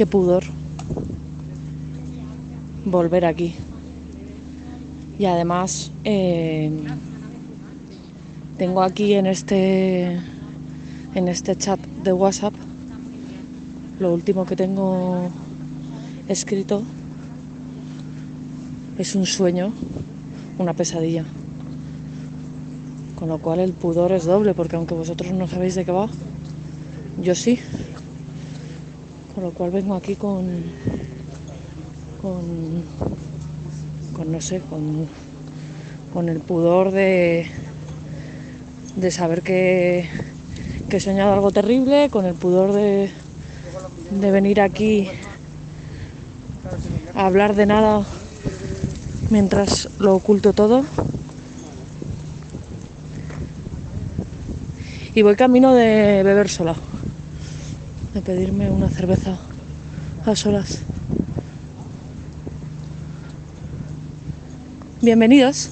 qué pudor volver aquí. Y además eh, tengo aquí en este en este chat de WhatsApp lo último que tengo escrito es un sueño, una pesadilla. Con lo cual el pudor es doble, porque aunque vosotros no sabéis de qué va, yo sí. Con lo cual vengo aquí con. con. con no sé, con. con el pudor de. de saber que. que he soñado algo terrible, con el pudor de. de venir aquí a hablar de nada mientras lo oculto todo. Y voy camino de beber sola, de pedirme una cerveza a solas. Bienvenidos.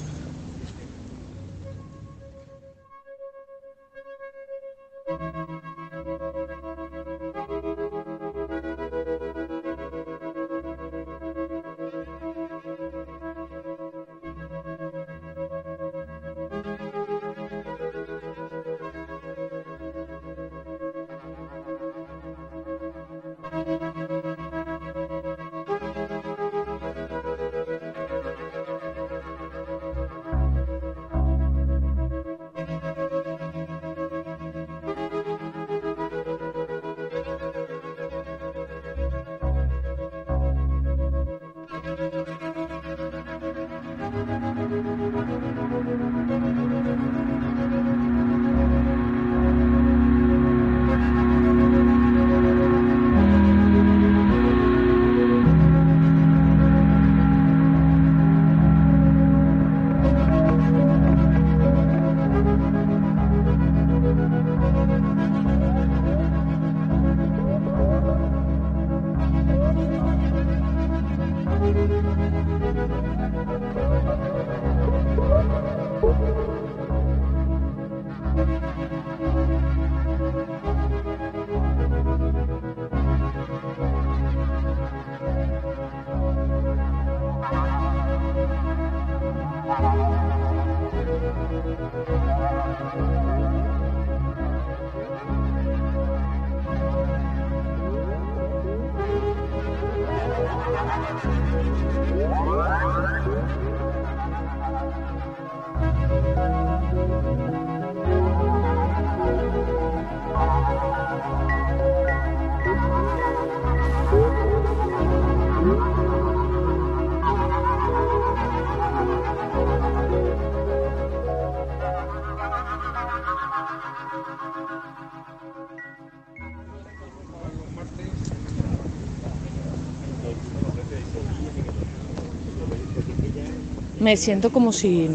Me siento como si,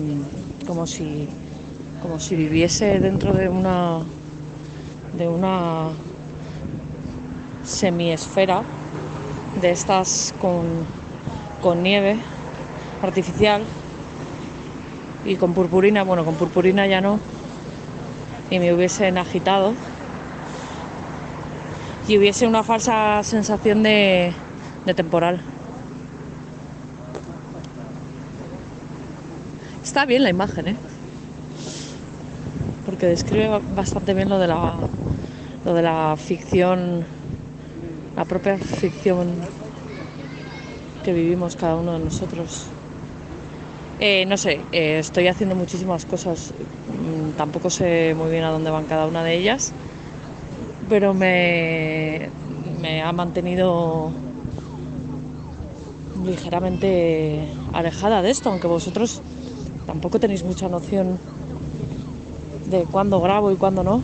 como si, como si viviese dentro de una, de una semiesfera de estas con, con nieve artificial y con purpurina, bueno, con purpurina ya no, y me hubiesen agitado. Y hubiese una falsa sensación de, de temporal. Está bien la imagen, ¿eh? Porque describe bastante bien lo de la, lo de la ficción, la propia ficción que vivimos cada uno de nosotros. Eh, no sé, eh, estoy haciendo muchísimas cosas, mm, tampoco sé muy bien a dónde van cada una de ellas, pero me, me ha mantenido ligeramente alejada de esto, aunque vosotros tampoco tenéis mucha noción de cuándo grabo y cuándo no,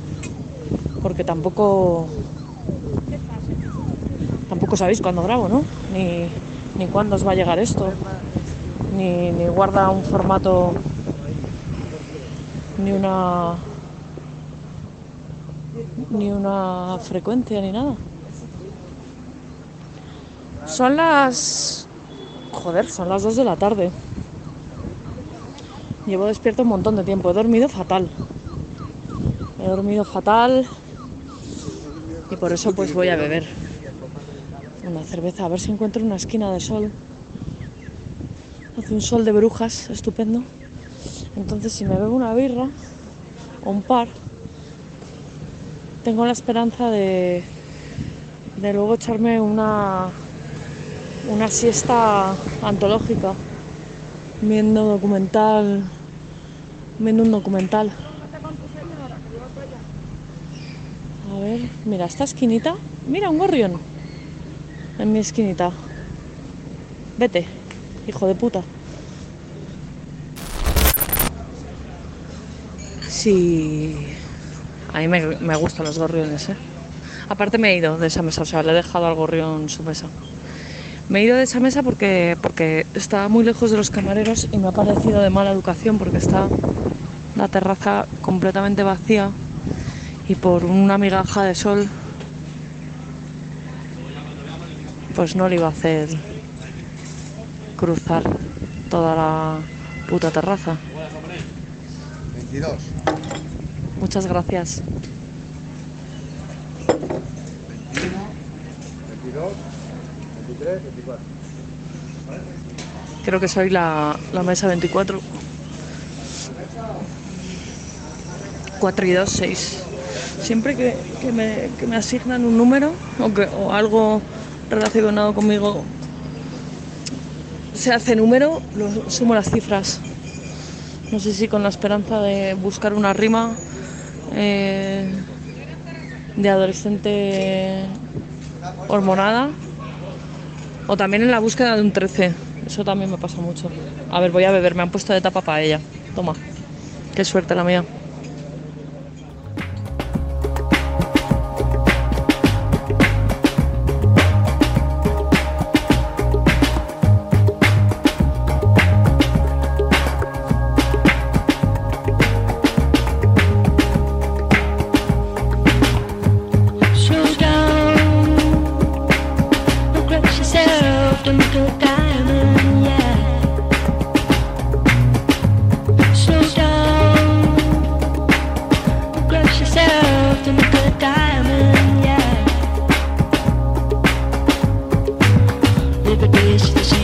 porque tampoco tampoco sabéis cuándo grabo, ¿no? Ni, ni cuándo os va a llegar esto, ni, ni guarda un formato, ni una ni una frecuencia ni nada. Son las joder, son las 2 de la tarde. Llevo despierto un montón de tiempo. He dormido fatal. He dormido fatal. Y por eso pues voy a beber. una cerveza, a ver si encuentro una esquina de sol. Hace un sol de brujas, estupendo. Entonces si me bebo una birra o un par, tengo la esperanza de, de luego echarme una, una siesta antológica, viendo documental, viendo un documental. A ver, mira, esta esquinita, mira un gorrión en mi esquinita. Vete, hijo de puta. Sí, a mí me, me gustan los gorriones, ¿eh? Aparte me he ido de esa mesa, o sea, le he dejado al gorrión su mesa. Me he ido de esa mesa porque, porque estaba muy lejos de los camareros y me ha parecido de mala educación porque está la terraza completamente vacía y por una migaja de sol pues no le iba a hacer cruzar toda la puta terraza. 22. Muchas gracias. 21, 22, 23, 24. Creo que soy la, la mesa 24. 4 y 2, 6. Siempre que, que me, que me asignan un número o, que, o algo relacionado conmigo se hace número, lo, sumo las cifras. No sé si con la esperanza de buscar una rima eh, de adolescente hormonada o también en la búsqueda de un 13. Eso también me pasa mucho. A ver, voy a beber, me han puesto de tapa para ella. Toma. Qué suerte la mía. Every day it's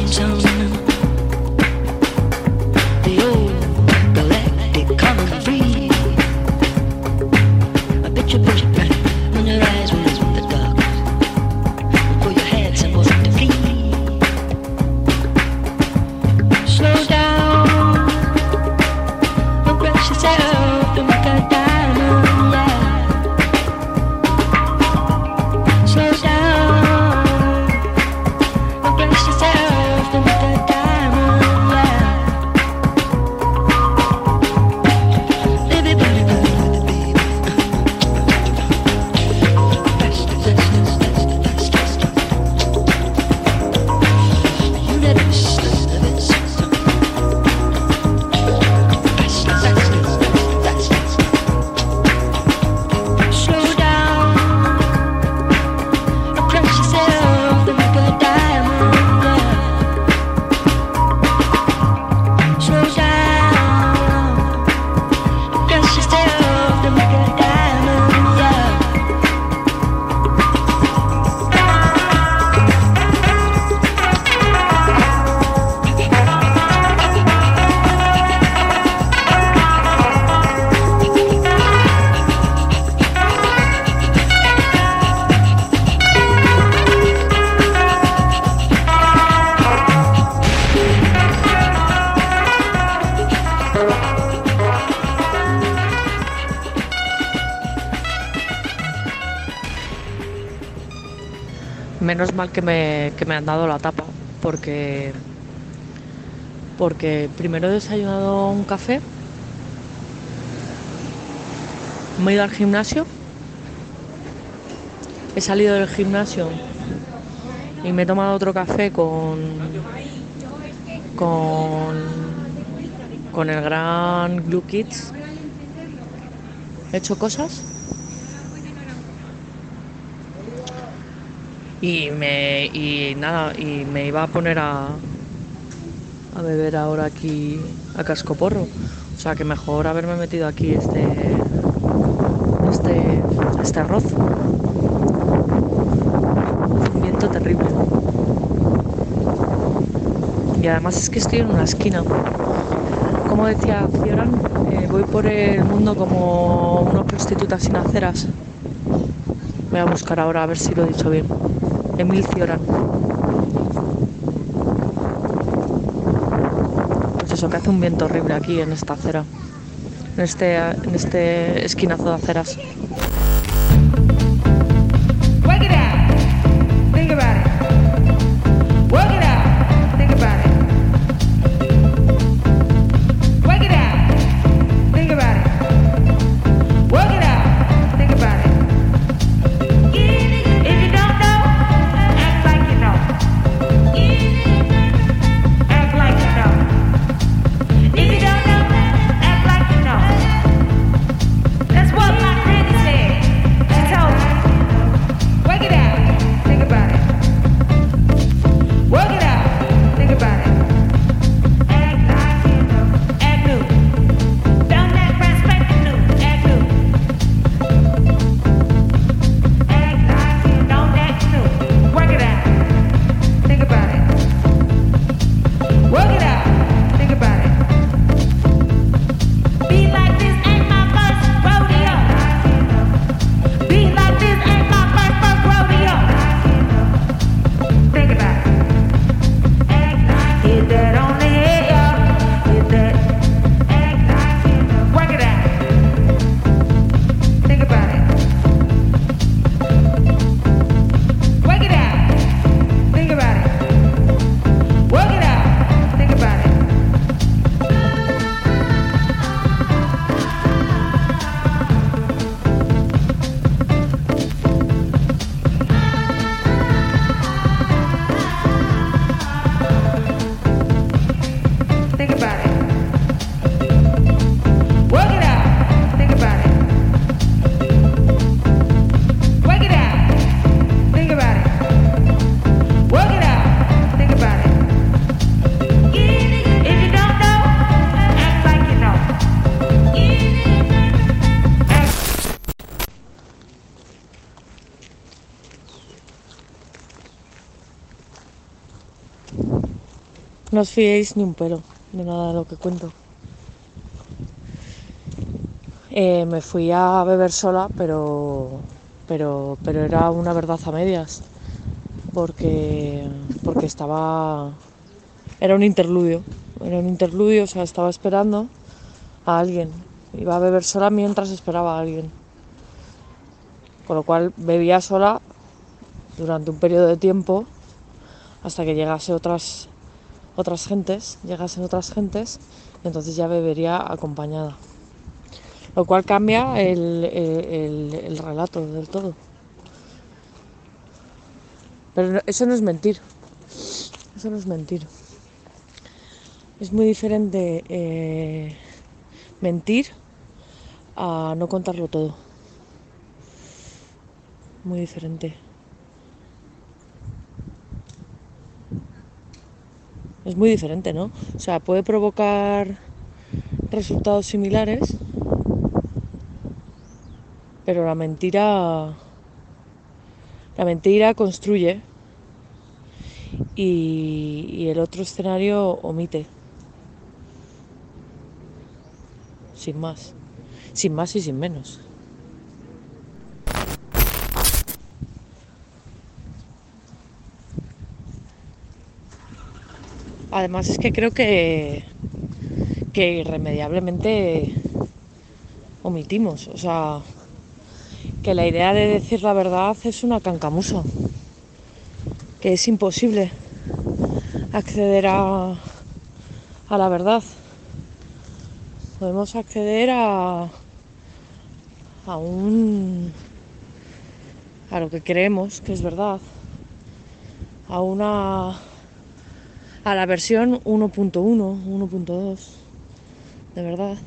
Menos mal que me, que me han dado la tapa, porque, porque primero he desayunado un café, me he ido al gimnasio, he salido del gimnasio y me he tomado otro café con, con, con el gran Blue Kids. He hecho cosas y me y nada y me iba a poner a a beber ahora aquí a cascoporro o sea que mejor haberme metido aquí este este este arroz viento viento terrible. Y además es que estoy en una esquina. Como decía Cioran, eh, voy por el mundo como una prostituta sin aceras. Voy a buscar ahora a ver si lo he dicho bien. Emil Cioran. Pues eso, que hace un viento horrible aquí en esta acera. En este, en este esquinazo de aceras. Os fiéis ni un pelo de nada de lo que cuento. Eh, me fui a beber sola, pero, pero, pero era una verdad a medias, porque, porque estaba, era un interludio, era un interludio, o sea, estaba esperando a alguien. Iba a beber sola mientras esperaba a alguien. Con lo cual bebía sola durante un periodo de tiempo hasta que llegase otras otras gentes, llegasen otras gentes, entonces ya bebería acompañada. Lo cual cambia el, el- el relato del todo. Pero eso no es mentir. Eso no es mentir. Es muy diferente eh, mentir a no contarlo todo. Muy diferente. Es muy diferente, ¿no? O sea, puede provocar resultados similares, pero la mentira. La mentira construye y, y el otro escenario omite. Sin más. Sin más y sin menos. Además es que creo que, que irremediablemente omitimos. O sea, que la idea de decir la verdad es una cancamusa. Que es imposible acceder a, a la verdad. Podemos acceder a, a un a lo que creemos que es verdad. A una a la versión 1.1, 1.2 de verdad.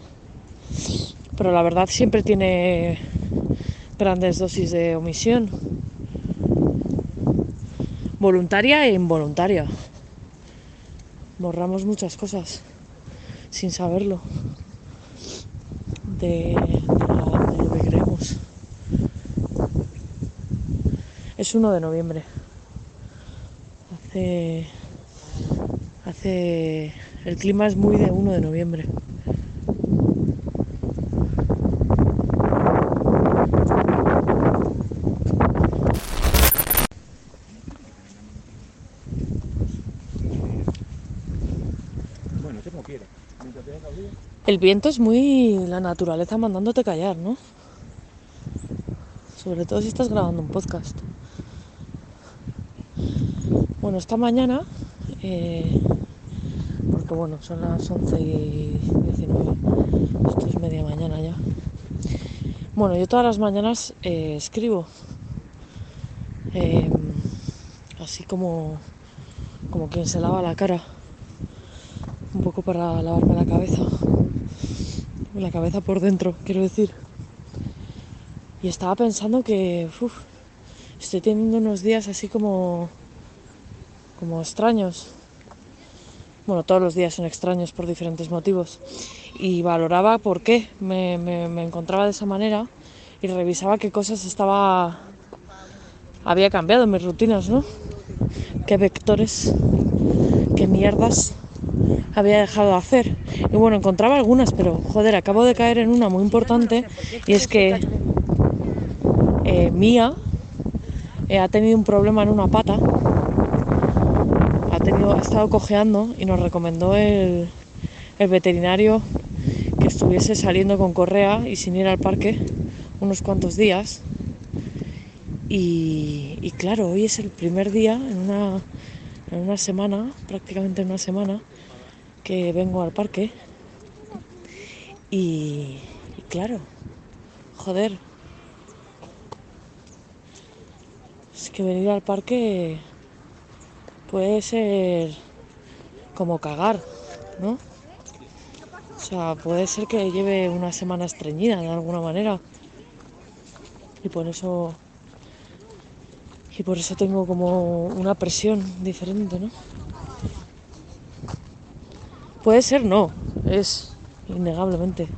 Pero la verdad siempre tiene grandes dosis de omisión. Voluntaria e involuntaria. Borramos muchas cosas sin saberlo de, de lo que creemos. Es 1 de noviembre. Hace, hace, el clima es muy de 1 de noviembre. Bueno, como quiera. Mientras tenga abrigo. El viento es muy la naturaleza mandándote callar, ¿no? Sobre todo si estás grabando un podcast. Bueno, esta mañana, eh, porque bueno, son las 11 y 19, esto es media mañana ya. Bueno, yo todas las mañanas eh, escribo, eh, así como, como quien se lava la cara, un poco para lavarme la cabeza la cabeza por dentro, quiero decir. Y estaba pensando que uf, estoy teniendo unos días así como como extraños. Bueno, todos los días son extraños por diferentes motivos. Y valoraba por qué me, encontraba de esa manera y revisaba qué cosas estaba había cambiado en mis rutinas, ¿no? Qué vectores, qué mierdas había dejado de hacer. Y bueno, encontraba algunas, pero joder, acabo de caer en una muy importante y es que eh, Mía eh, ha tenido un problema en una pata, tenido, ha estado cojeando y nos recomendó el, veterinario que estuviese saliendo con correa y sin ir al parque unos cuantos días. Y, claro, hoy es el primer día en una, en una semana, prácticamente en una semana, que vengo al parque y claro, joder, es que venir al parque puede ser como cagar, ¿no? O sea, puede ser que lleve una semana estreñida de alguna manera y por eso y por eso tengo como una presión diferente, ¿no? Puede ser, no, es innegablemente.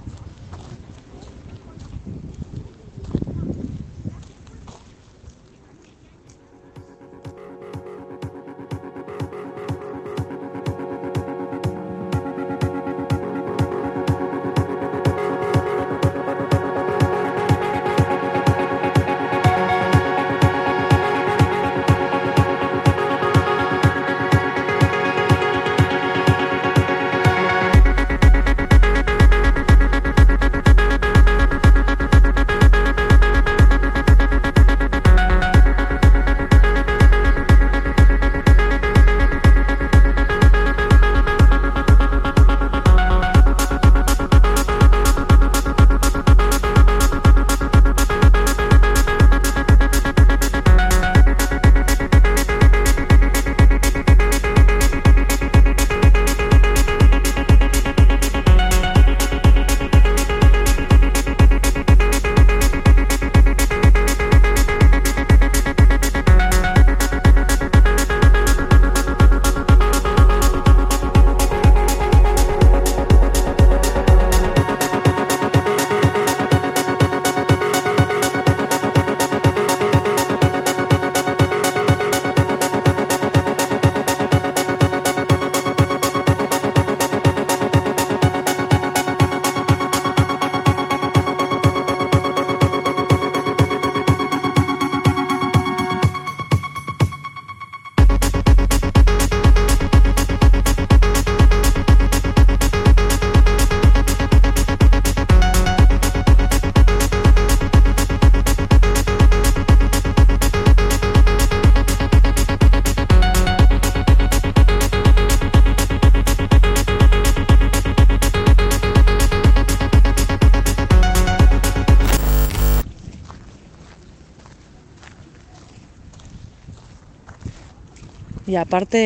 Y aparte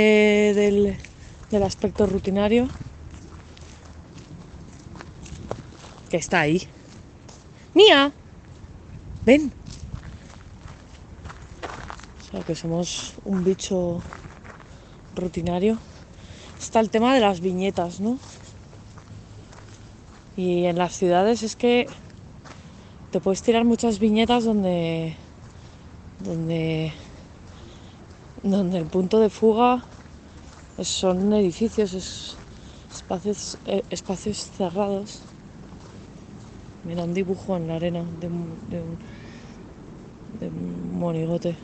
del, del aspecto rutinario, que está ahí. Mía, ven. O sea, que somos un bicho rutinario. Está el tema de las viñetas, ¿no? Y en las ciudades es que te puedes tirar muchas viñetas donde donde donde el punto de fuga son edificios, es espacios, eh, espacios cerrados. Mira, un dibujo en la arena de un, de un, de un monigote.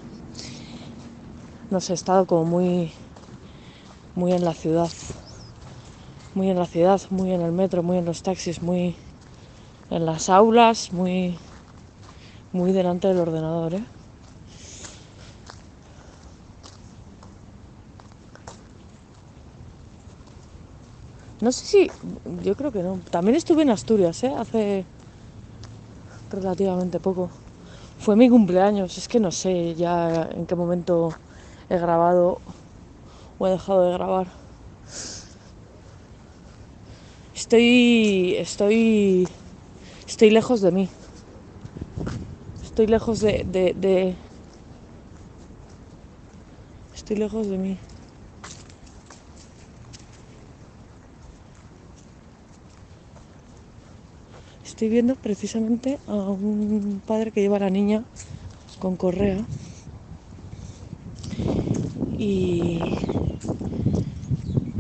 No sé, he estado como muy, muy en la ciudad. Muy en la ciudad, muy en el metro, muy en los taxis, muy en las aulas, muy, muy delante del ordenador, ¿eh? No sé si, yo creo que no. También estuve en Asturias, ¿eh? Hace relativamente poco. Fue mi cumpleaños, es que no sé ya en qué momento he grabado o he dejado de grabar. Estoy, estoy, estoy lejos de mí. Estoy lejos de, de, de- estoy lejos de mí. Estoy viendo precisamente a un padre que lleva a la niña con correa y,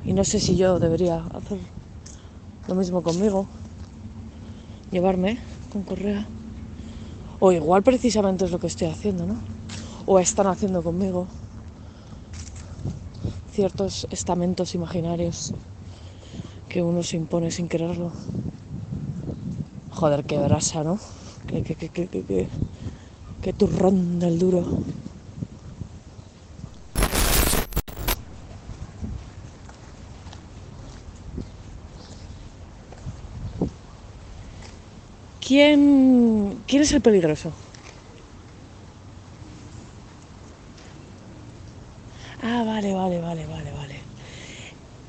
no sé si yo debería hacer lo mismo conmigo, llevarme con correa. O igual precisamente es lo que estoy haciendo, ¿no? O están haciendo conmigo ciertos estamentos imaginarios que uno se impone sin quererlo. Joder, qué brasa, ¿no? Qué, qué, qué, qué, qué, turrón del duro. ¿Quién, ¿Quién es el peligroso? Ah, vale, vale, vale, vale, vale.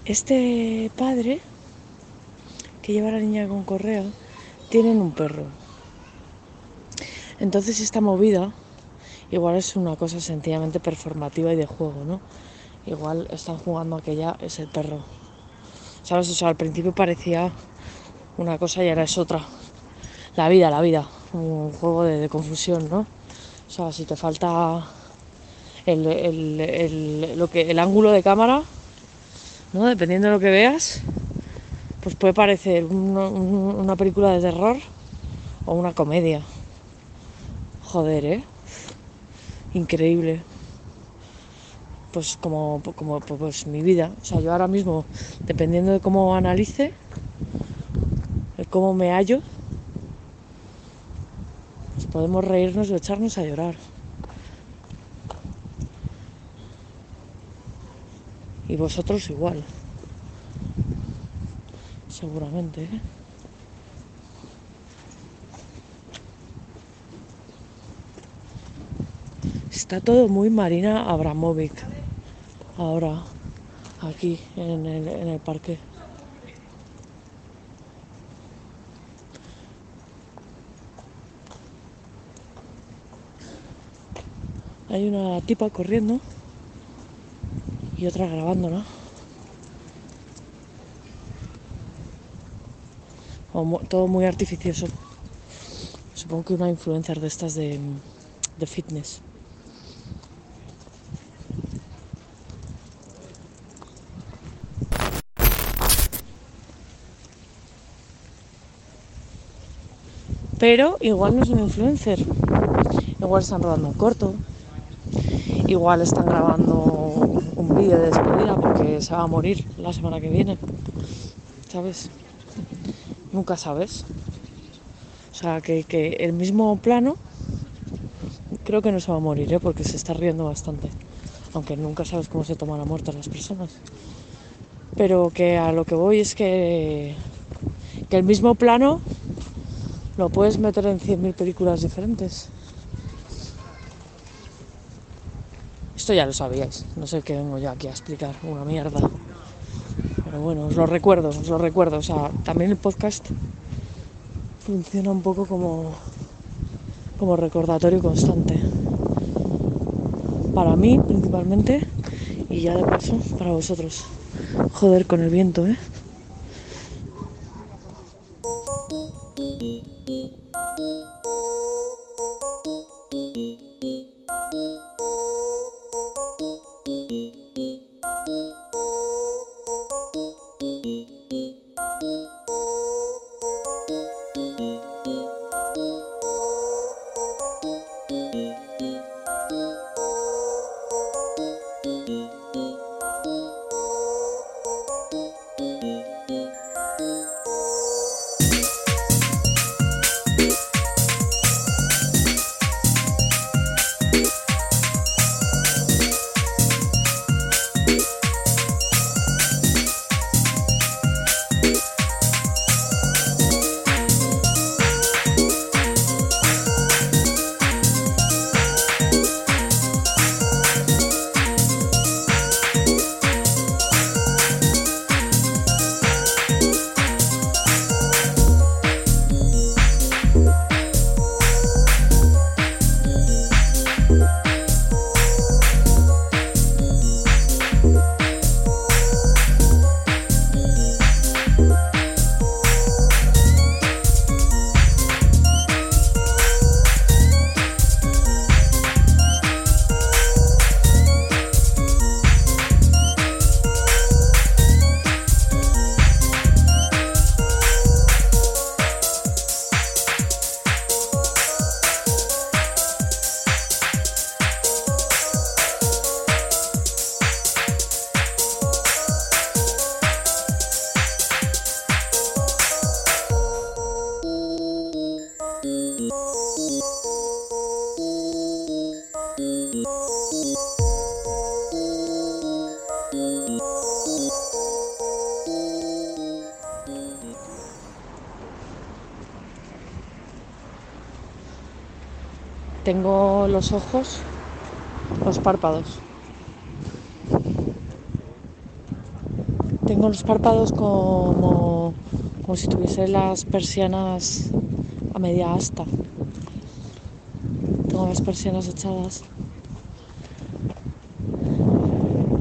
Este padre que lleva a la niña con correa tienen un perro. Entonces esta movida igual es una cosa sencillamente performativa y de juego, ¿no? Igual están jugando a que ya es el perro. ¿Sabes? O sea, al principio parecía una cosa y ahora es otra. La vida, la vida. Un juego de, confusión, ¿no? O sea, si te falta el, el- el- lo que, el ángulo de cámara, ¿no? Dependiendo de lo que veas, pues puede parecer una, un- una película de terror o una comedia. Joder, ¿eh? Increíble. Pues como, como pues mi vida. O sea, yo ahora mismo, dependiendo de cómo analice, de cómo me hallo, pues podemos reírnos o echarnos a llorar. Y vosotros igual. Seguramente, ¿eh? Está todo muy Marina Abramovic. Ahora, aquí, en el, parque. Hay una tipa corriendo y otra grabándola. O todo muy artificioso. Supongo que una influencer de estas de, de fitness. Pero igual no es un influencer. Igual están rodando un corto. Igual están grabando un vídeo de despedida porque se va a morir la semana que viene. ¿Sabes? Nunca sabes. O sea, que, que el mismo plano creo que no se va a morir, ¿eh? porque se está riendo bastante. Aunque nunca sabes cómo se toma la muerte a las personas. Pero que a lo que voy es que, que el mismo plano lo puedes meter en 100.000 películas diferentes. Esto ya lo sabíais, no sé qué vengo yo aquí a explicar, una mierda. Pero bueno, os lo recuerdo, os lo recuerdo. O sea, también el podcast funciona un poco como, como recordatorio constante. Para mí, principalmente, y ya de paso, para vosotros. Joder, con el viento, ¿eh? Los ojos, los párpados. Tengo los párpados como, como si tuviese las persianas a media asta. Tengo las persianas echadas.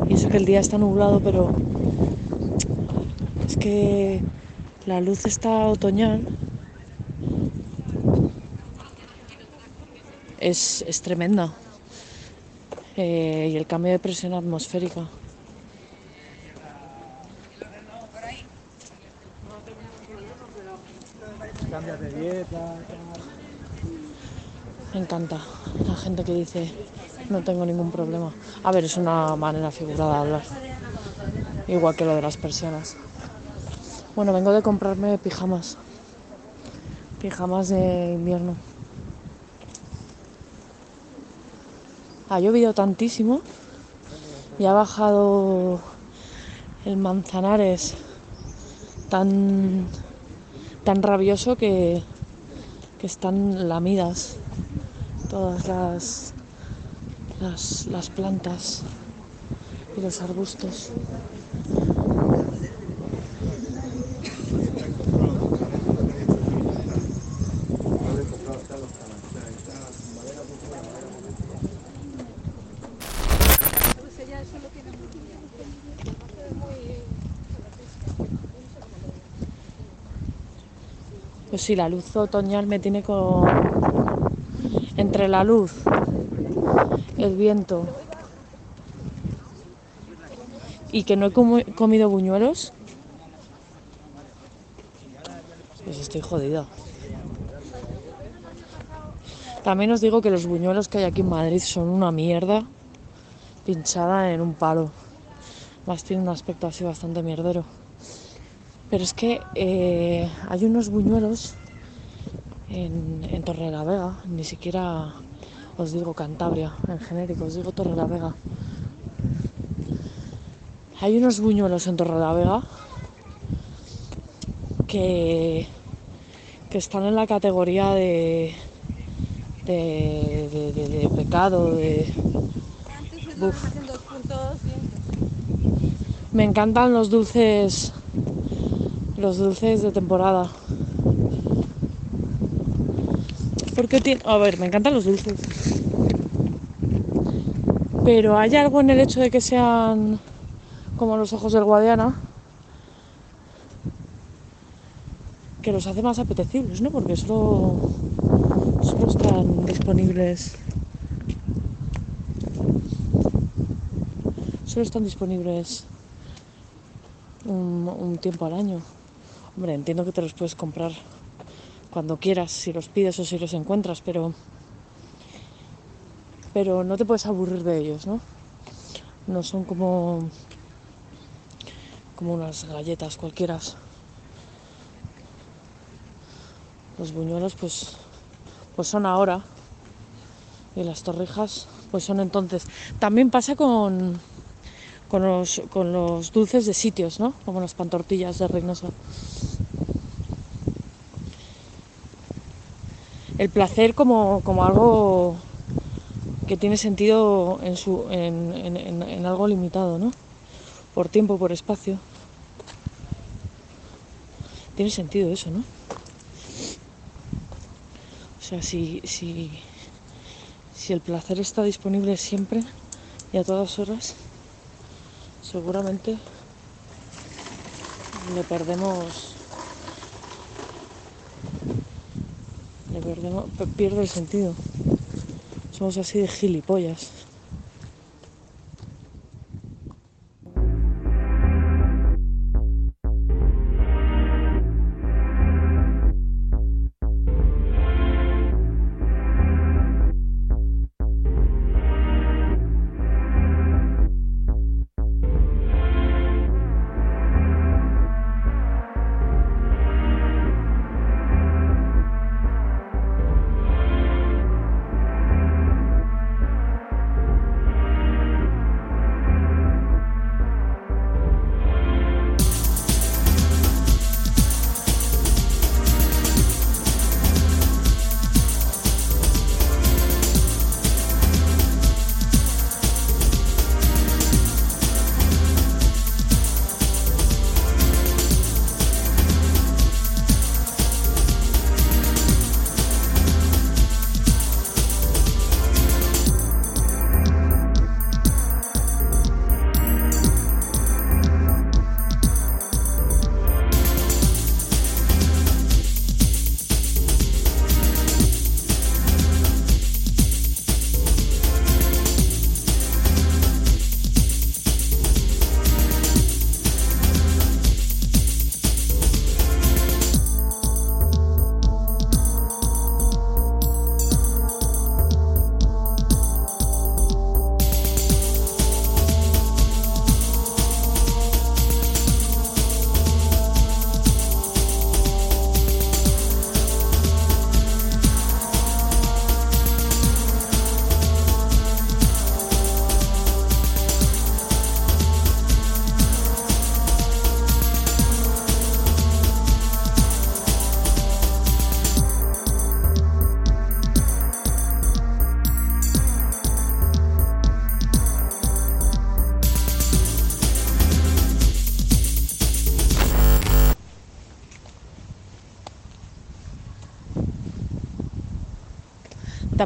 Y eso que el día está nublado, pero es que la luz está otoñal. Es, es tremenda. Eh, y el cambio de presión atmosférica. Cambias de dieta. Me encanta la gente que dice no tengo ningún problema. A ver, es una manera figurada de hablar. Igual que lo de las persianas. Bueno, vengo de comprarme pijamas. Pijamas de invierno. Ha llovido tantísimo y ha bajado el manzanares tan tan rabioso que, que están lamidas todas las, las, las plantas y los arbustos. Sí, la luz otoñal me tiene con... Entre la luz, el viento y que no he comi- comido buñuelos, pues estoy jodida. También os digo que los buñuelos que hay aquí en Madrid son una mierda pinchada en un palo. Más tiene un aspecto así bastante mierdero. Pero es que eh, hay unos buñuelos en, en Torre la Vega, ni siquiera os digo Cantabria en genérico, os digo Torre la Vega. Hay unos buñuelos en Torre la Vega que, que están en la categoría de, de, de- de- de pecado, de... Me encantan los dulces, los dulces de temporada. Porque tiene, a ver, me encantan los dulces. Pero hay algo en el hecho de que sean como los ojos del Guadiana que los hace más apetecibles, ¿no? Porque solo, solo están disponibles. Solo están disponibles un, un tiempo al año. Hombre, entiendo que te los puedes comprar cuando quieras, si los pides o si los encuentras, pero pero no te puedes aburrir de ellos, ¿no? No son como como unas galletas cualquiera. Los buñuelos pues pues son ahora y las torrijas pues son entonces. También pasa con con los, con los dulces de sitios, ¿no? Como las pantortillas de Reynosa. El placer como, como algo que tiene sentido en, su, en, en- algo limitado, ¿no? Por tiempo, por espacio. Tiene sentido eso, ¿no? O sea, si, si, si el placer está disponible siempre y a todas horas, seguramente le perdemos pierde el sentido. Somos así de gilipollas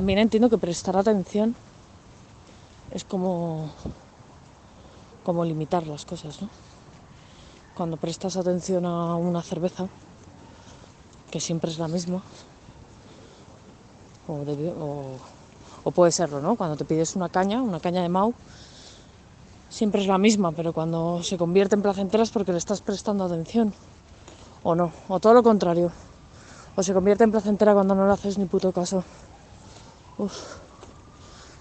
también entiendo que prestar atención es como, como limitar las cosas, ¿no? Cuando prestas atención a una cerveza, que siempre es la misma, o, o puede serlo, ¿no? Cuando te pides una caña, una caña de Mau, siempre es la misma, pero cuando se convierte en placentera es porque le estás prestando atención, o no, o todo lo contrario, o se convierte en placentera cuando no le haces ni puto caso. Uf,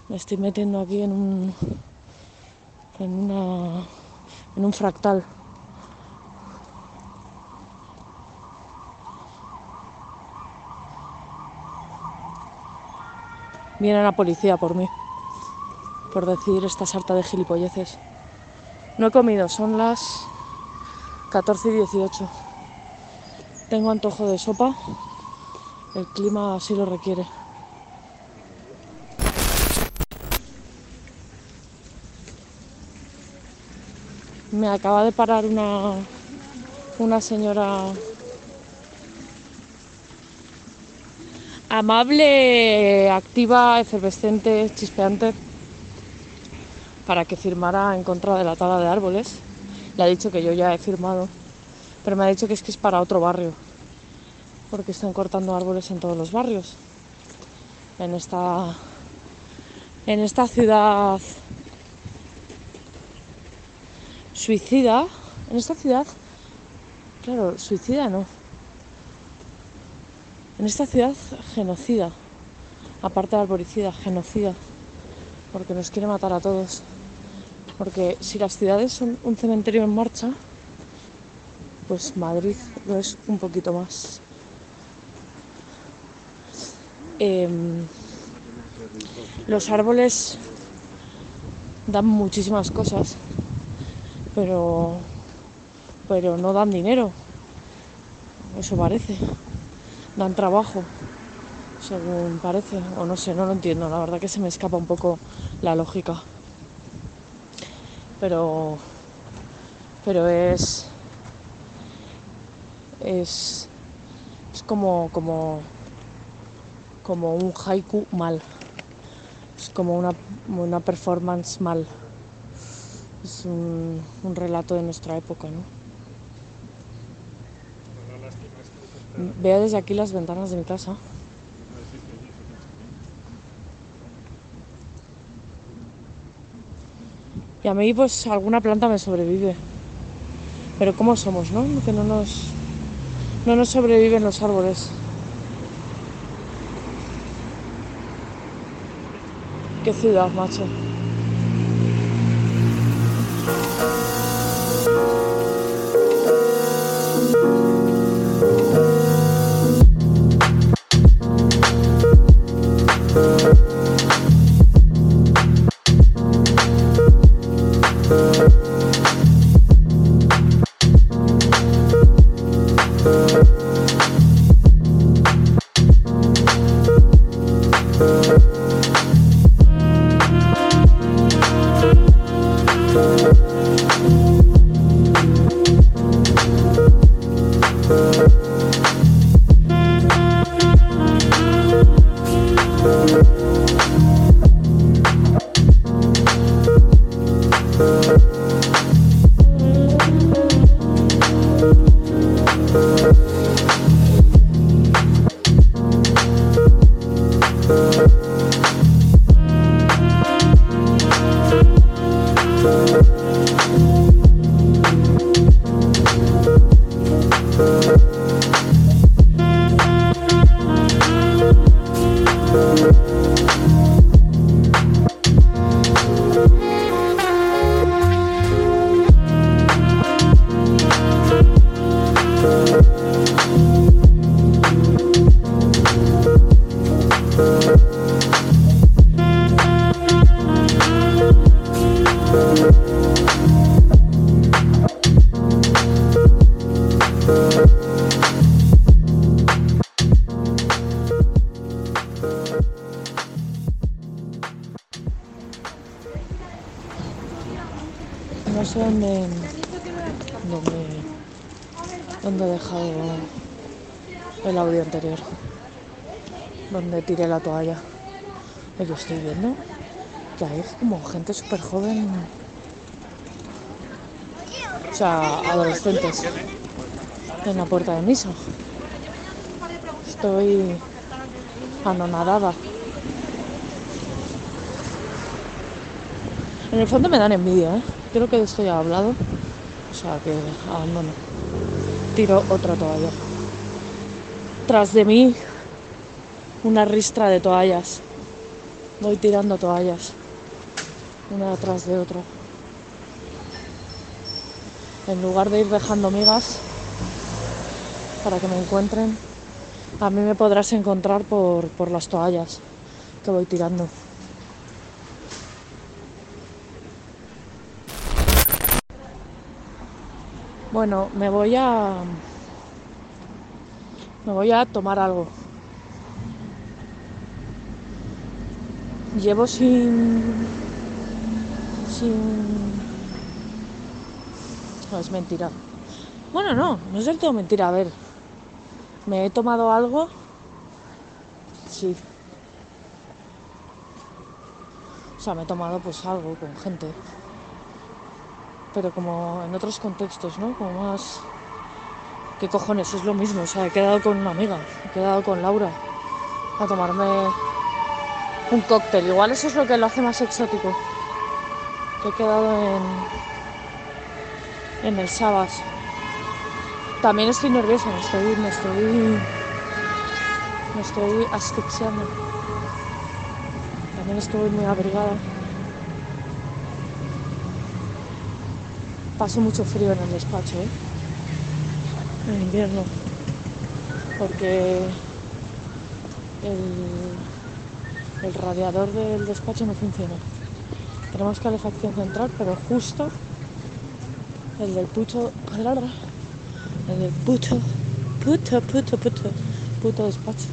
me estoy metiendo aquí en un, en una, en un fractal. Viene la policía por mí, por decir esta sarta de gilipolleces. No he comido, son las 14 y 18. Tengo antojo de sopa, el clima así lo requiere. Me acaba de parar una, una señora amable, activa, efervescente, chispeante, para que firmara en contra de la tala de árboles. Le ha dicho que yo ya he firmado, pero me ha dicho que es que es para otro barrio, porque están cortando árboles en todos los barrios. En esta, en esta ciudad suicida, en esta ciudad, claro, suicida no, en esta ciudad genocida, aparte de arboricida, genocida, porque nos quiere matar a todos. Porque si las ciudades son un cementerio en marcha, pues Madrid lo es un poquito más. Em, los árboles dan muchísimas cosas, pero, pero no dan dinero. Eso parece. Dan trabajo, según parece. O no sé, no lo entiendo. La verdad que se me escapa un poco la lógica. Pero, pero es, es, es como, como, como un haiku mal. Es como una, una performance mal. Es un, relato de nuestra época, ¿no? Veo desde aquí las ventanas de mi casa. Y a mí pues alguna planta me sobrevive. Pero ¿cómo somos, no? Que no nos, no nos sobreviven los árboles. Qué ciudad, macho. Tiré la toalla. yo estoy viendo que hay como gente súper joven, o sea, adolescentes, en la puerta de misa. Estoy anonadada. En el fondo me dan envidia, ¿eh? Creo que de esto ya he hablado. O sea que abandono. Tiro otra toalla. Tras de mí, una ristra de toallas. Voy tirando toallas. Una detrás de otra. En lugar de ir dejando migas para que me encuentren, a mí me podrás encontrar por, por las toallas que voy tirando. Bueno, me voy a. Me voy a tomar algo. Llevo sin. Sin. No, es mentira. Bueno, no, no es del todo mentira. A ver, me he tomado algo. Sí. O sea, me he tomado pues algo con gente pero como en otros contextos, ¿no? Como más... ¿Qué cojones? Es lo mismo, o sea, he quedado con una amiga, he quedado con Laura a tomarme un cóctel. Igual eso es lo que lo hace más exótico. Que he quedado en, en el Sabas. También estoy nerviosa, me estoy, me estoy, me estoy asfixiando. También estoy muy abrigada. Paso mucho frío en el despacho, ¿eh? En invierno. Porque el, el radiador del despacho no funciona. Tenemos calefacción central, pero justo el del puto. El del puto. Puto, puto, puto. Puto despacho.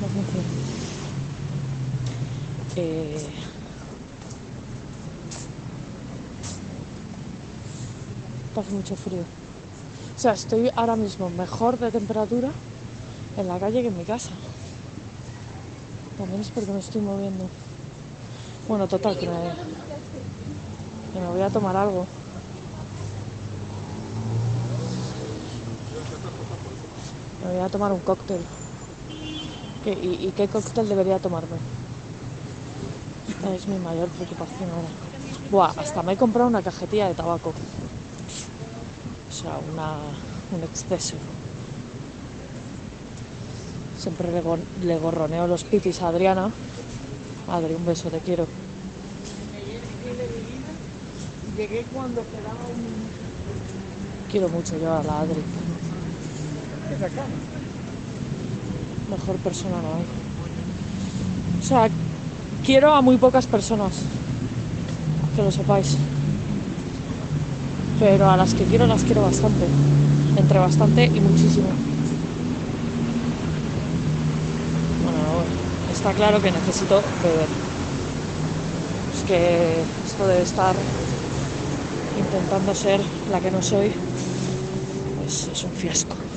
No funciona. Eh, hace mucho frío. O sea, estoy ahora mismo mejor de temperatura en la calle que en mi casa. También es porque me estoy moviendo. Bueno, total, que me, que me voy a tomar algo. Me voy a tomar un cóctel. ¿Qué- y, y qué cóctel debería tomarme? Esta es mi mayor preocupación ahora. Buah, hasta me he comprado una cajetilla de tabaco. O sea, una, un exceso. Siempre le, gorroneo los pitis a Adriana. Adri, un beso, te quiero. Llegué cuando quedaba un... Quiero mucho yo a la Adri. Mejor persona no hay. O sea, quiero a muy pocas personas. Que lo sepáis. Pero a las que quiero las quiero bastante. Entre bastante y muchísimo. Bueno, está claro que necesito beber. Es que esto de estar intentando ser la que no soy, pues es un fiasco.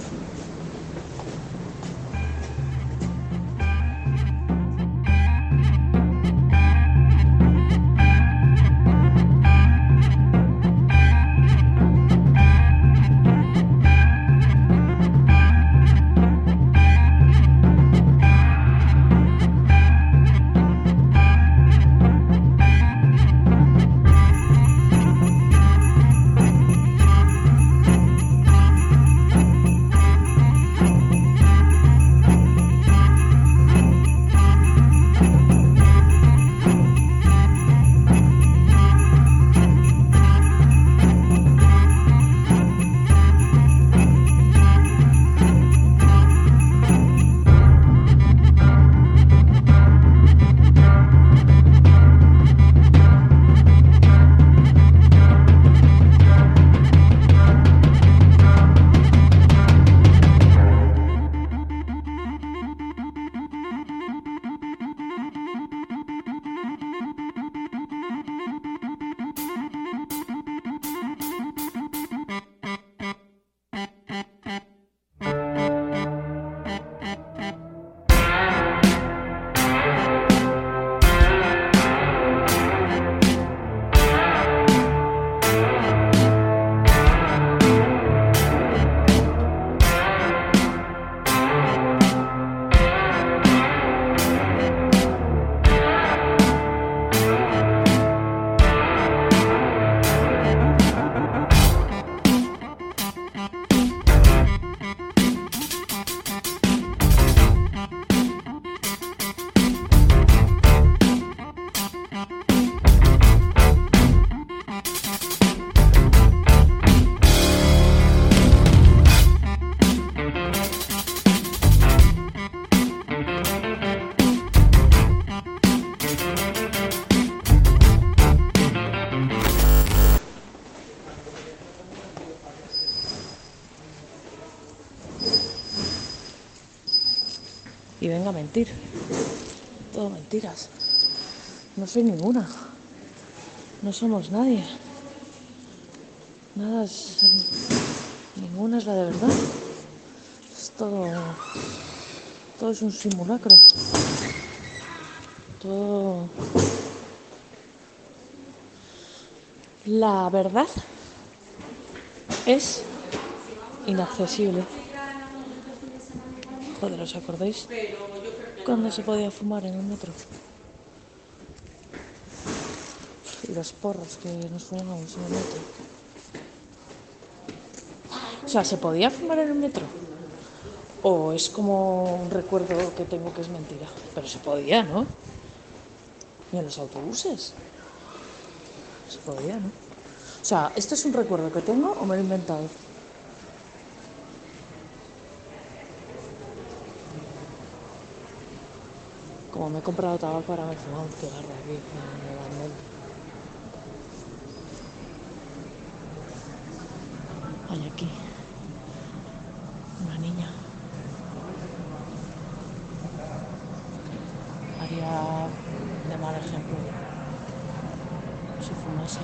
Todo mentiras. No soy ninguna. No somos nadie. Nada es. Ninguna es la de verdad. Es todo. Todo es un simulacro. Todo. La verdad es inaccesible. Joder, ¿os acordáis? Cuando se podía fumar en el metro. Y los porros que nos fumábamos en el metro. O sea, ¿se podía fumar en el metro? O es como un recuerdo que tengo que es mentira. Pero se podía, ¿no? Y en los autobuses. Se podía, ¿no? O sea, ¿esto es un recuerdo que tengo o me lo he inventado? Como me he comprado tabaco, ahora me he fumado un cigarro aquí en el andén. Hay aquí una niña. Haría de mal ejemplo si fumase.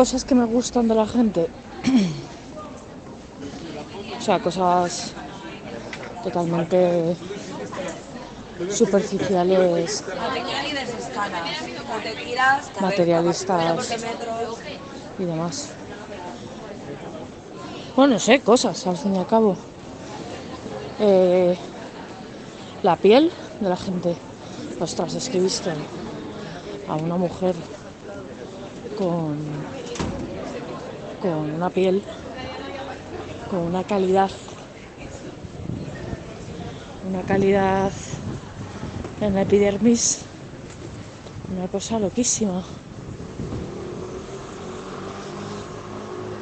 Cosas que me gustan de la gente. o sea, cosas totalmente superficiales, Materialistas. y demás. Bueno, no sé, cosas, al fin y al cabo. Eh, la piel de la gente. Ostras, es que visto a una mujer con, con una piel, con una calidad, una calidad en la epidermis, una cosa loquísima.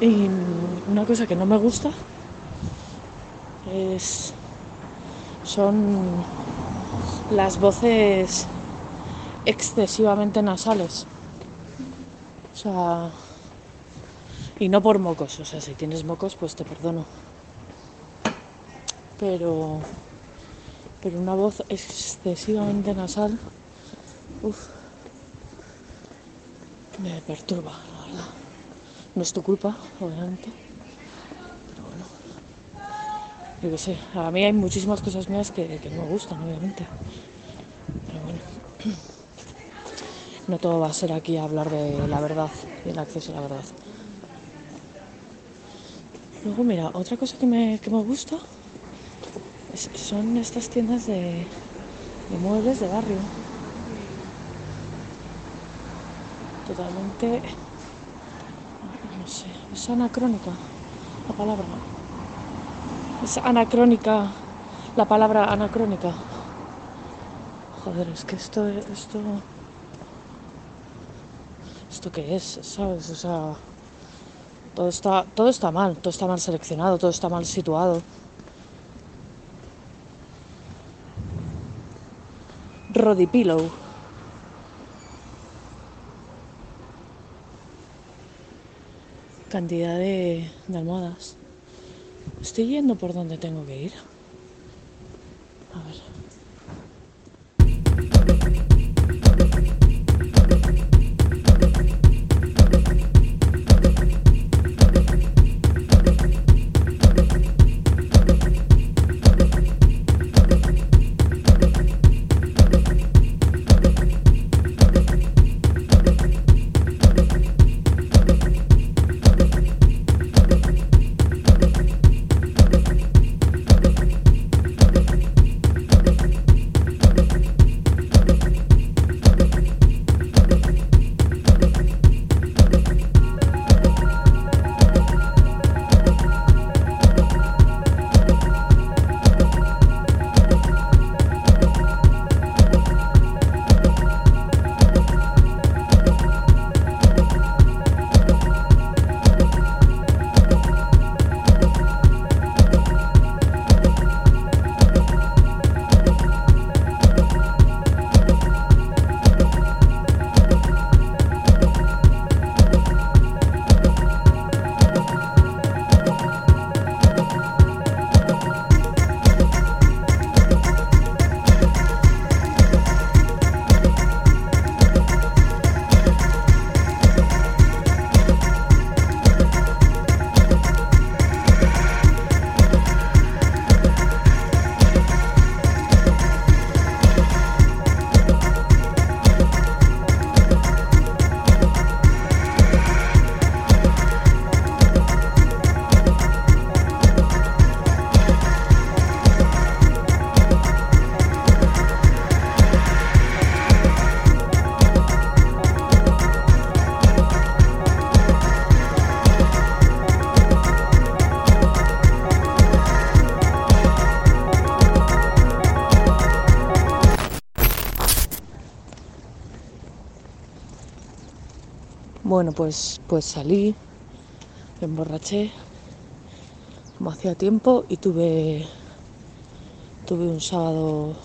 Y una cosa que no me gusta es son las voces excesivamente nasales. O sea, y no por mocos, o sea, si tienes mocos, pues te perdono. Pero pero una voz excesivamente nasal, uff, me perturba, la verdad. No es tu culpa, obviamente. Pero bueno. Yo qué sé, a mí hay muchísimas cosas mías que, que no me gustan, obviamente. Pero bueno. No todo va a ser aquí hablar de la verdad y el acceso a la verdad. Luego, mira, otra cosa que me, que me gusta son estas tiendas de, de muebles de barrio. Totalmente no sé, es anacrónica la palabra. Es anacrónica la palabra anacrónica. Joder, es que esto, esto, esto qué es, ¿sabes? O sea, todo está, mal, todo está mal seleccionado, todo está mal situado. Rodipillow. cantidad de, de almohadas. Estoy yendo por donde tengo que ir. Bueno, pues, pues salí, emborraché, como hacía tiempo, y tuve, tuve un sábado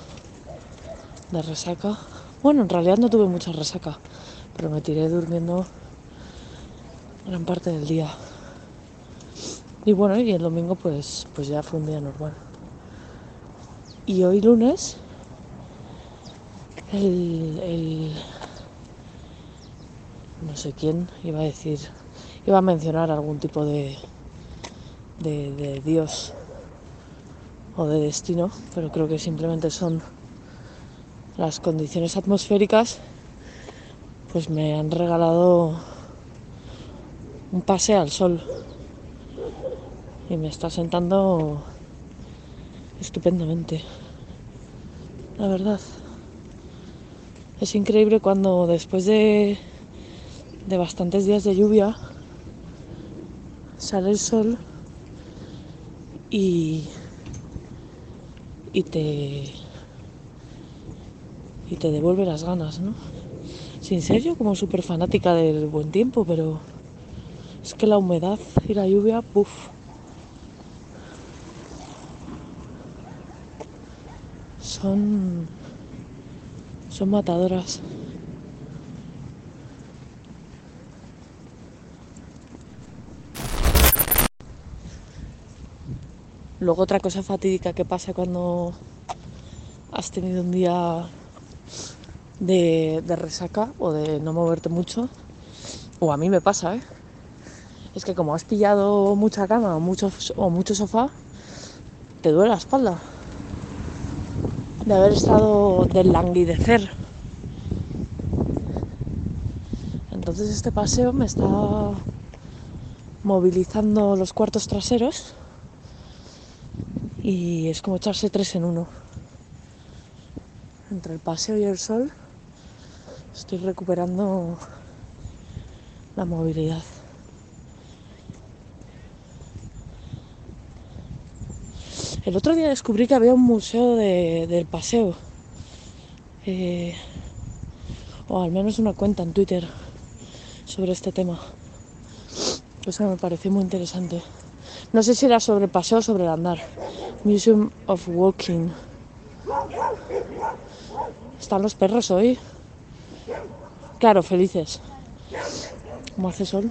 de resaca. Bueno, en realidad no tuve mucha resaca, pero me tiré durmiendo gran parte del día. Y bueno, y el domingo pues, pues ya fue un día normal. Y hoy lunes, el, el- no sé quién iba a decir, iba a mencionar algún tipo de, de, Dios o de destino, pero creo que simplemente son las condiciones atmosféricas, pues me han regalado un pase al sol y me está sentando estupendamente, la verdad. Es increíble cuando después de, de bastantes días de lluvia sale el sol y, y te y te devuelve las ganas, ¿no? Sin ser yo como súper fanática del buen tiempo, pero es que la humedad y la lluvia, puff. Son. son matadoras. Luego otra cosa fatídica que pasa cuando has tenido un día de, resaca o de no moverte mucho, o a mí me pasa, ¿eh? es que como has pillado mucha cama o mucho, o mucho sofá, te duele la espalda de haber estado del languidecer. Entonces este paseo me está movilizando los cuartos traseros y es como echarse tres en uno. Entre el paseo y el sol estoy recuperando la movilidad. El otro día descubrí que había un museo de- del paseo. Eh, o al menos una cuenta en Twitter sobre este tema. Eso me pareció muy interesante. No sé si era sobre paseo o sobre el andar. Museum of Walking. Están los perros hoy. Claro, felices. Como hace sol.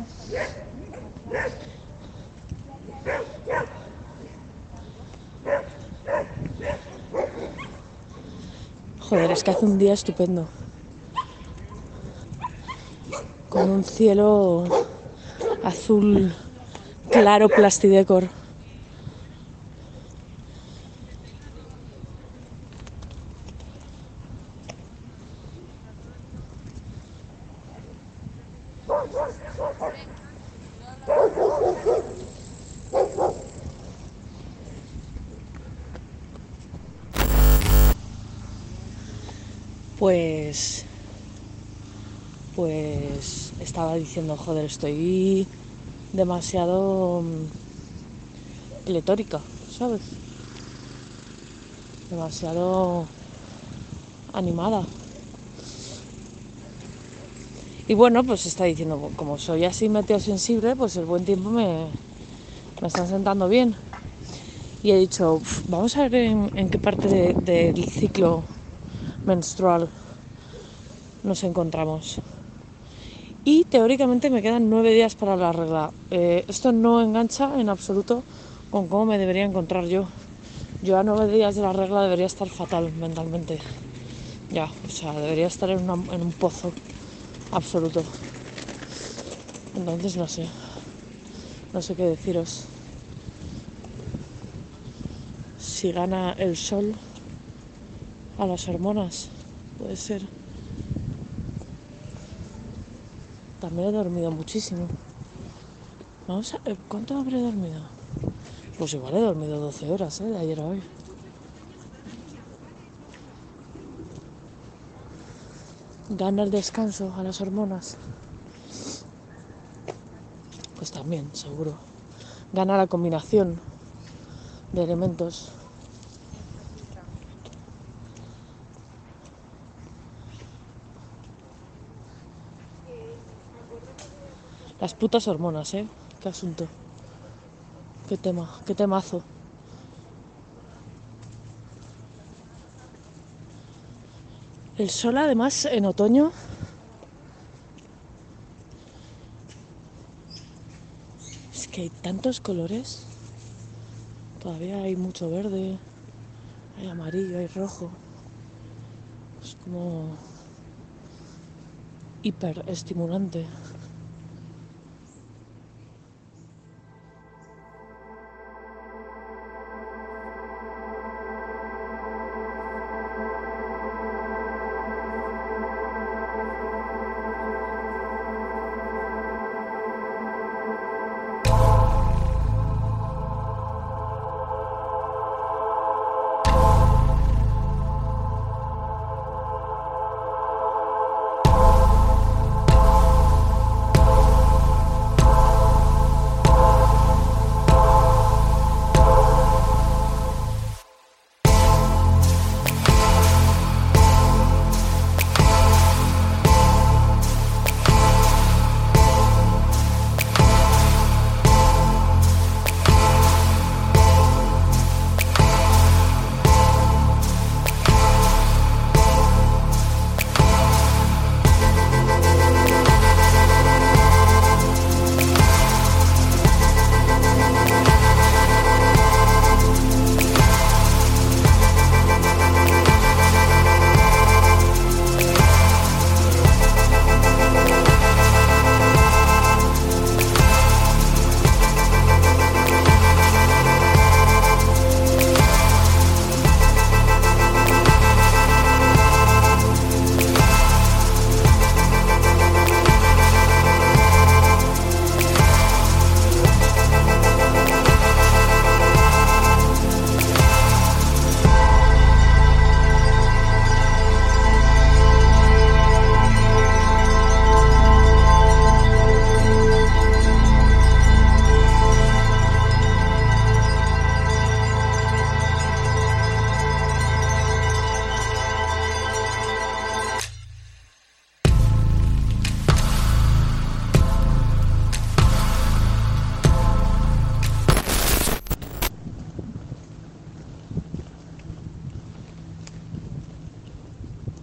Joder, es que hace un día estupendo. Con un cielo azul claro plastidecor. Pues. Pues estaba diciendo, joder, estoy demasiado mm, pletórica, ¿sabes? Demasiado animada. Y bueno, pues está diciendo, como soy así meteosensible, pues el buen tiempo me, me está sentando bien. Y he dicho, "Uf, vamos a ver en, qué parte de- del ciclo menstrual nos encontramos. Y teóricamente me quedan nueve días para la regla. Eh, esto no engancha en absoluto con cómo me debería encontrar yo. Yo a nueve días de la regla debería estar fatal mentalmente. Ya, o sea, debería estar en, en un pozo absoluto. Entonces no sé. No sé qué deciros. Si gana el sol a las hormonas, puede ser. También he dormido muchísimo. Vamos a ver, ¿cuánto habré dormido? Pues igual he dormido 12 horas, ¿eh? De ayer a hoy. ¿Gana el descanso a las hormonas? Pues también, seguro. Gana la combinación de elementos. Las putas hormonas, ¿eh? Qué asunto. Qué tema, qué temazo. El sol además en otoño es que hay tantos colores. Todavía hay mucho verde, hay amarillo, hay rojo. Es como hiper estimulante.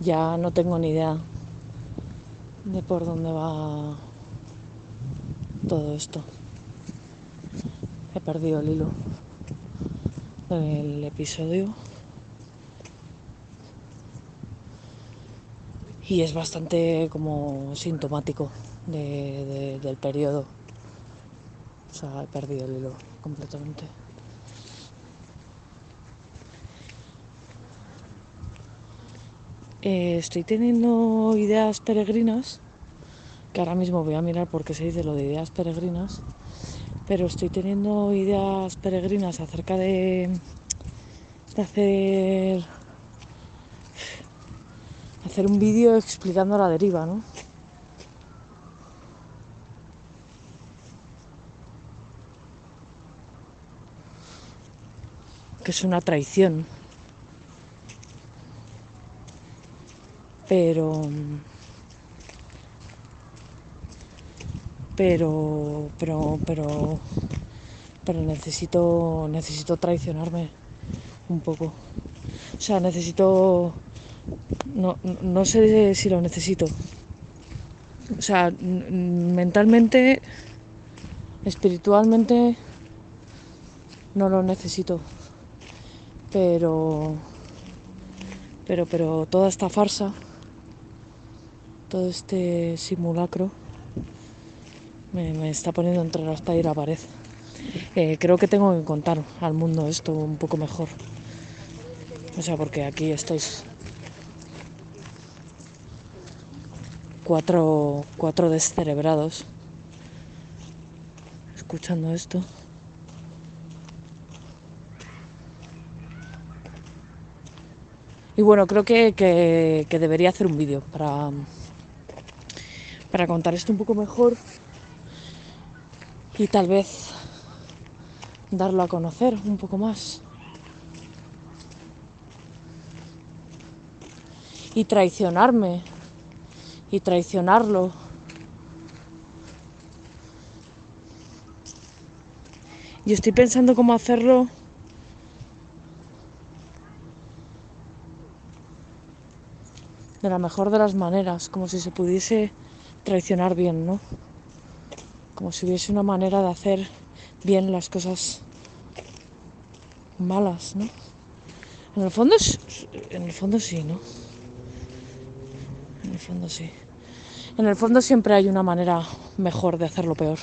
Ya no tengo ni idea de por dónde va todo esto. He perdido el hilo del episodio. Y es bastante como sintomático de- de- del periodo. O sea, he perdido el hilo completamente. Eh, estoy teniendo ideas peregrinas, que ahora mismo voy a mirar por qué se dice lo de ideas peregrinas, pero estoy teniendo ideas peregrinas acerca de, de hacer hacer un vídeo explicando la deriva, ¿no? Que es una traición. Pero pero pero pero pero necesito necesito traicionarme un poco. O sea necesito no, no sé si lo necesito. O sea mentalmente espiritualmente no lo necesito. Pero pero pero toda esta farsa todo este simulacro me, está poniendo entre la espada y la pared. Eh, creo que tengo que contar al mundo esto un poco mejor. O sea, porque aquí estáis cuatro, cuatro descerebrados escuchando esto. Y bueno, creo que- que debería hacer un vídeo para, para contar esto un poco mejor y tal vez darlo a conocer un poco más. Y traicionarme y traicionarlo Y estoy pensando cómo hacerlo de la mejor de las maneras, como si se pudiese traicionar bien, ¿no? Como si hubiese una manera de hacer bien las cosas malas, ¿no? En el fondo, en el fondo sí, ¿no? En el fondo sí. En el fondo siempre hay una manera mejor de hacerlo peor.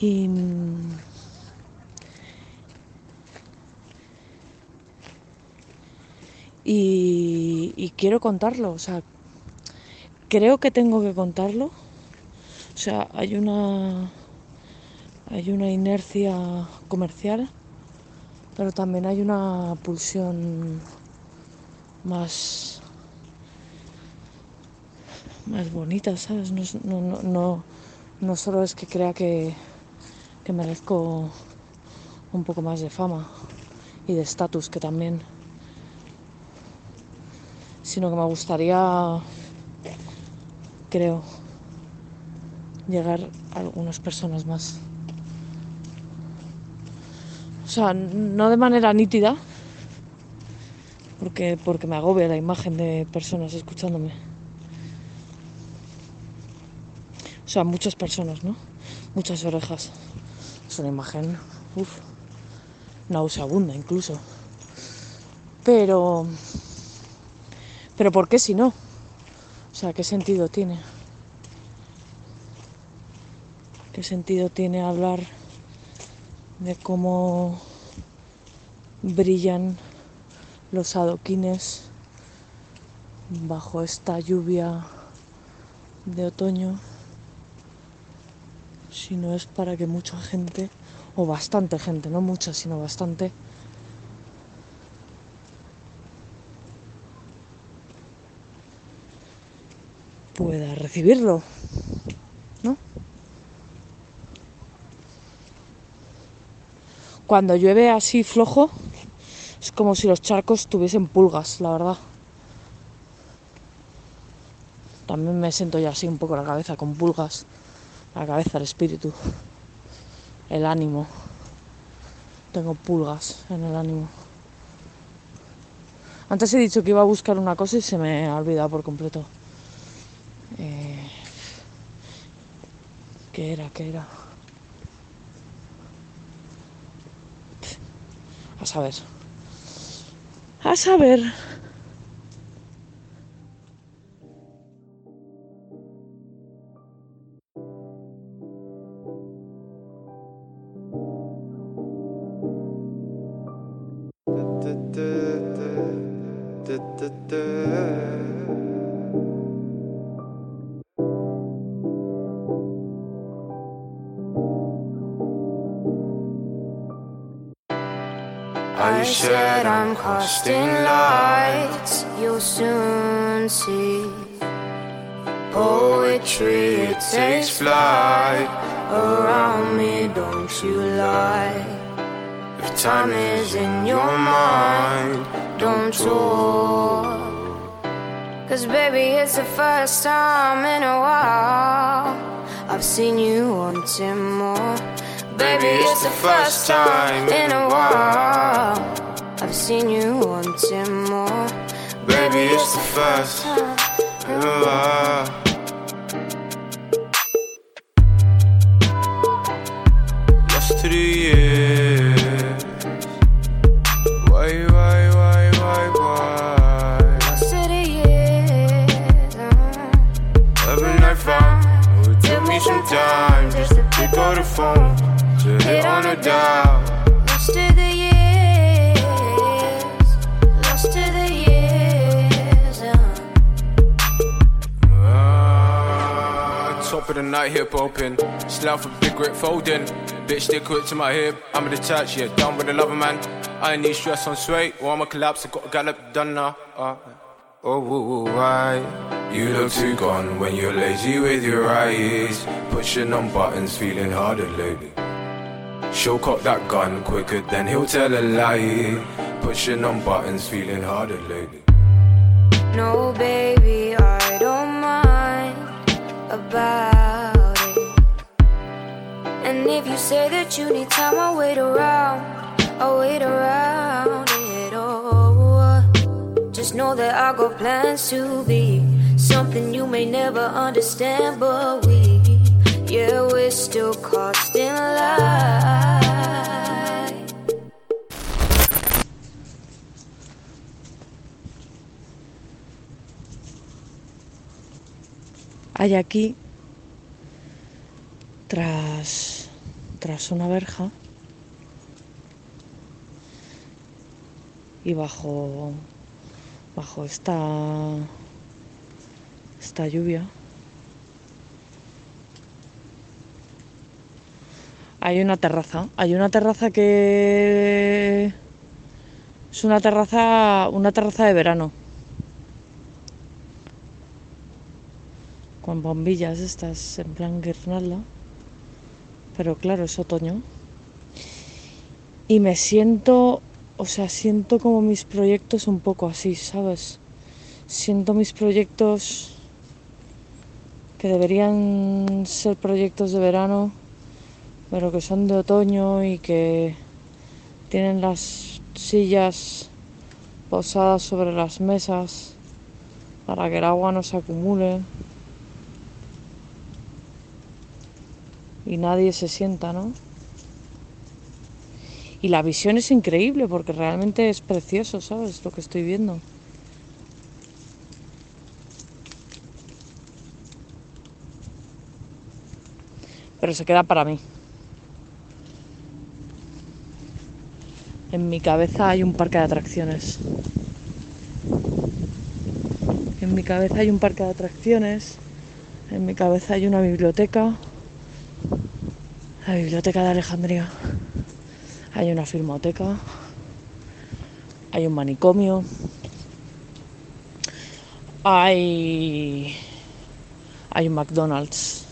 Y, mm, y, y contarlo, o sea, creo que tengo que contarlo. O sea, hay una hay una inercia comercial, pero también hay una pulsión más más bonita, ¿sabes? No, es- no, no, no, no solo es que crea que, que merezco un poco más de fama y de estatus que también, sino que me gustaría, creo, llegar a algunas personas más. O sea, no de manera nítida, porque, porque me agobia la imagen de personas escuchándome. O sea, muchas personas, ¿no? Muchas orejas. Es una imagen, uff, nauseabunda incluso. Pero, pero ¿por qué si no? O sea, ¿qué sentido tiene? ¿Qué sentido tiene hablar de cómo brillan los adoquines bajo esta lluvia de otoño? si no es para que mucha gente, o bastante gente, no mucha, sino bastante, pueda recibirlo, ¿no? Cuando llueve así flojo, es como si los charcos tuviesen pulgas, la verdad. También me siento ya así un poco la cabeza con pulgas la cabeza, el espíritu, el ánimo. Tengo pulgas en el ánimo. Antes he dicho que iba a buscar una cosa y se me ha olvidado por completo. Eh, ¿Qué era? ¿Qué era? A saber. A saber. Time is in your mind, don't talk. Cause baby, it's the first time in a while I've seen you wanting more. Baby, it's the first time in a while I've seen you wanting more. Baby, it's the first time in a while. Just to pick up the phone to hit on a dial. Lost to the years, lost to the years. Uh, top of the night, hip open. Slow for big grip folding. Bitch, stick quick to my hip. I'm detached, yeah, done with the lover man. I ain't need stress on sway, or I'ma collapse. I got a gallop done now. Uh, Oh, why? You look too gone when you're lazy with your eyes. Pushing on buttons, feeling harder lately. She'll cock that gun quicker than he'll tell a lie. Pushing on buttons, feeling harder lately. No, baby, I don't mind about it. And if you say that you need time, I'll wait around. I'll wait around just know that I got plans to be something you may never understand, but we, yeah, we're still caught in light. Hay aquí, tras, tras una verja y bajo, bajo esta, esta lluvia, hay una terraza. Hay una terraza que es una terraza, una terraza de verano. con bombillas estas en plan guirnalda, pero claro, es otoño. Y me siento, o sea, siento como mis proyectos un poco así, ¿sabes? Siento mis proyectos que deberían ser proyectos de verano, pero que son de otoño y que tienen las sillas posadas sobre las mesas para que el agua no se acumule. y nadie se sienta, ¿no? Y la visión es increíble porque realmente es precioso, ¿sabes? Lo que estoy viendo. Pero se queda para mí. En mi cabeza hay un parque de atracciones. En mi cabeza hay un parque de atracciones. En mi cabeza hay una biblioteca. La biblioteca de Alejandría. Hay una filmoteca. Hay un manicomio. Hay. Hay un McDonald's.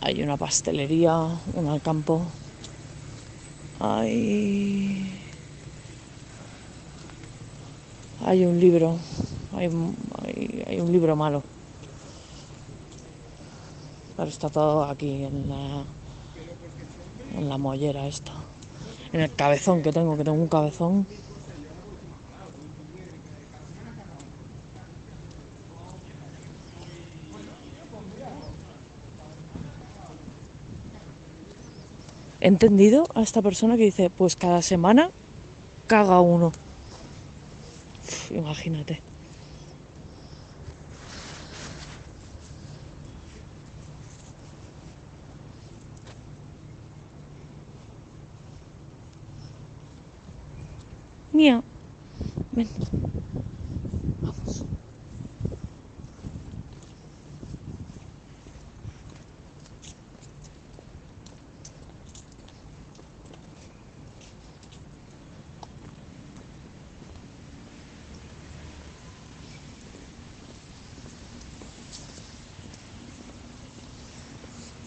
Hay una pastelería, un alcampo. Hay. Hay un libro. Hay, hay- hay un libro malo. Pero está todo aquí en la. En la mollera esta. En el cabezón que tengo, que tengo un cabezón. He entendido a esta persona que dice, pues cada semana caga uno. Imagínate. Mía. Ven. Vamos.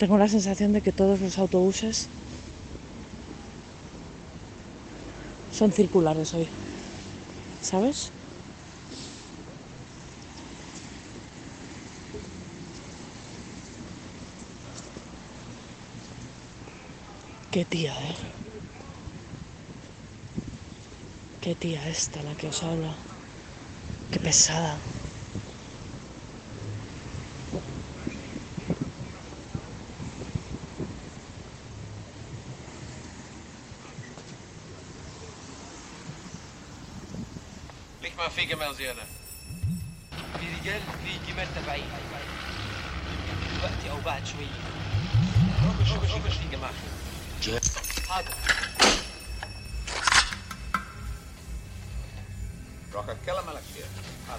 Tengo la sensación de que todos los autobuses son circulares hoy. ¿Sabes? Qué tía, ¿eh? Qué tía esta la que os habla. Qué pesada. ليك ما في جمال زيادة في رجال في جمال تبعين دلوقتي او بعد شويه شوف شوف في جمال حاضر راح اتكلم على كثير La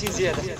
境界的。